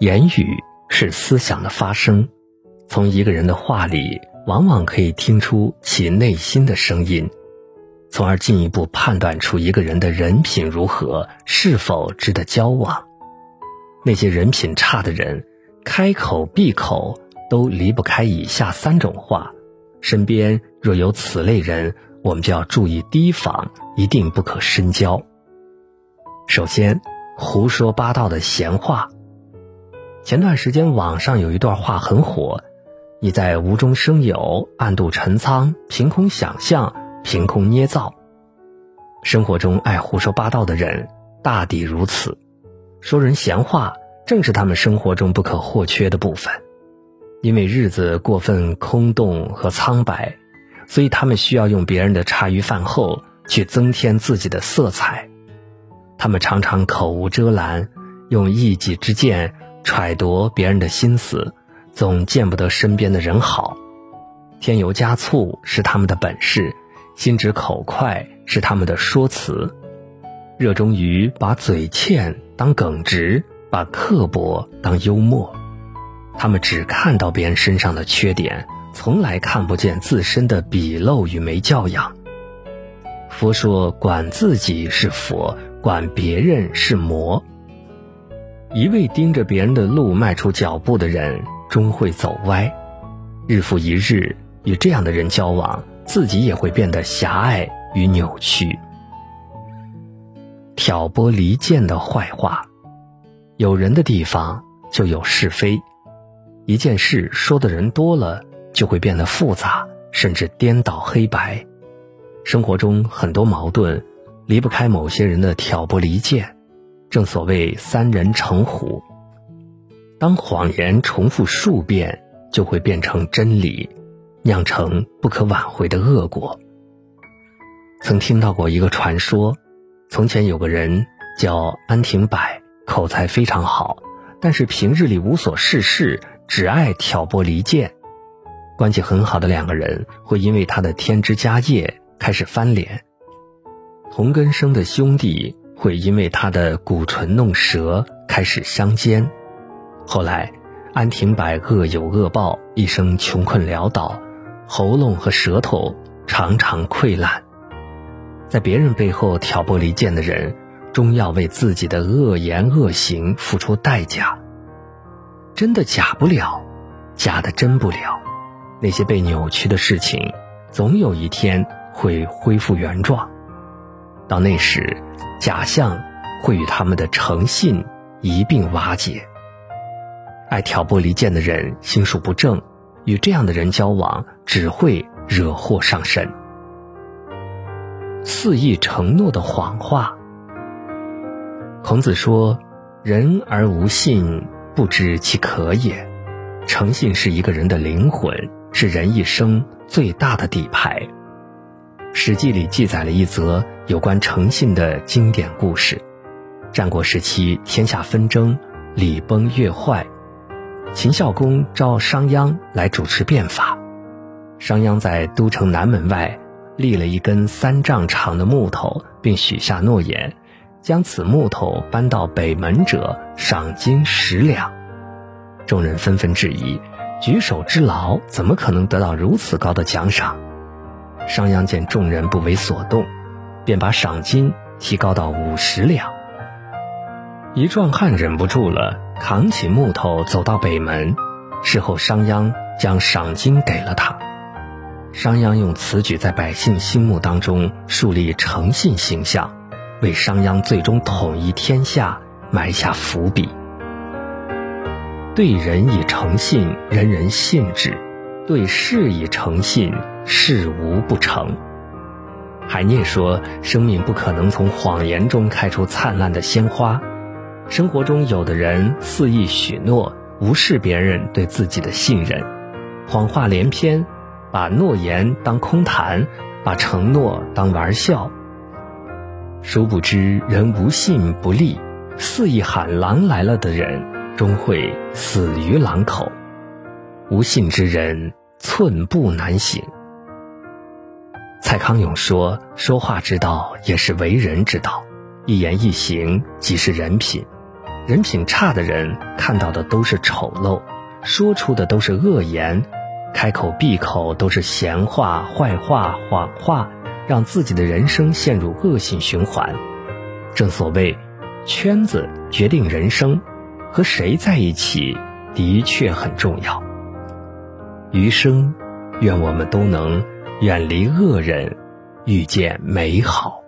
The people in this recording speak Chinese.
言语是思想的发声，从一个人的话里，往往可以听出其内心的声音，从而进一步判断出一个人的人品如何，是否值得交往。那些人品差的人，开口闭口都离不开以下三种话，身边若有此类人，我们就要注意提防，一定不可深交。首先，胡说八道的闲话。前段时间网上有一段话很火：“你在无中生有、暗度陈仓、凭空想象、凭空捏造。”生活中爱胡说八道的人大抵如此，说人闲话正是他们生活中不可或缺的部分。因为日子过分空洞和苍白，所以他们需要用别人的茶余饭后去增添自己的色彩。他们常常口无遮拦，用一己之见。揣度别人的心思，总见不得身边的人好；添油加醋是他们的本事，心直口快是他们的说辞。热衷于把嘴欠当耿直，把刻薄当幽默。他们只看到别人身上的缺点，从来看不见自身的鄙陋与没教养。佛说：管自己是佛，管别人是魔。一味盯着别人的路迈出脚步的人，终会走歪。日复一日与这样的人交往，自己也会变得狭隘与扭曲。挑拨离间的坏话，有人的地方就有是非。一件事说的人多了，就会变得复杂，甚至颠倒黑白。生活中很多矛盾，离不开某些人的挑拨离间。正所谓三人成虎。当谎言重复数遍，就会变成真理，酿成不可挽回的恶果。曾听到过一个传说：从前有个人叫安廷柏，口才非常好，但是平日里无所事事，只爱挑拨离间。关系很好的两个人会因为他的添枝加叶开始翻脸。同根生的兄弟。会因为他的鼓唇弄舌开始相奸，后来安廷柏恶有恶报，一生穷困潦倒，喉咙和舌头常常溃烂。在别人背后挑拨离间的人，终要为自己的恶言恶行付出代价。真的假不了，假的真不了。那些被扭曲的事情，总有一天会恢复原状。到那时。假象会与他们的诚信一并瓦解。爱挑拨离间的人心术不正，与这样的人交往只会惹祸上身。肆意承诺的谎话。孔子说：“人而无信，不知其可也。”诚信是一个人的灵魂，是人一生最大的底牌。《史记》里记载了一则有关诚信的经典故事。战国时期，天下纷争，礼崩乐坏。秦孝公召商鞅来主持变法。商鞅在都城南门外立了一根三丈长的木头，并许下诺言：将此木头搬到北门者，赏金十两。众人纷纷质疑：举手之劳，怎么可能得到如此高的奖赏？商鞅见众人不为所动，便把赏金提高到五十两。一壮汉忍不住了，扛起木头走到北门。事后，商鞅将赏金给了他。商鞅用此举在百姓心目当中树立诚信形象，为商鞅最终统一天下埋下伏笔。对人以诚信，人人信之；对事以诚信。事无不成。海涅说：“生命不可能从谎言中开出灿烂的鲜花。生活中，有的人肆意许诺，无视别人对自己的信任，谎话连篇，把诺言当空谈，把承诺当玩笑。殊不知，人无信不立，肆意喊狼来了的人，终会死于狼口。无信之人，寸步难行。”蔡康永说：“说话之道也是为人之道，一言一行即是人品。人品差的人看到的都是丑陋，说出的都是恶言，开口闭口都是闲话、坏话、谎话，让自己的人生陷入恶性循环。正所谓，圈子决定人生，和谁在一起的确很重要。余生，愿我们都能远离恶人，遇见美好。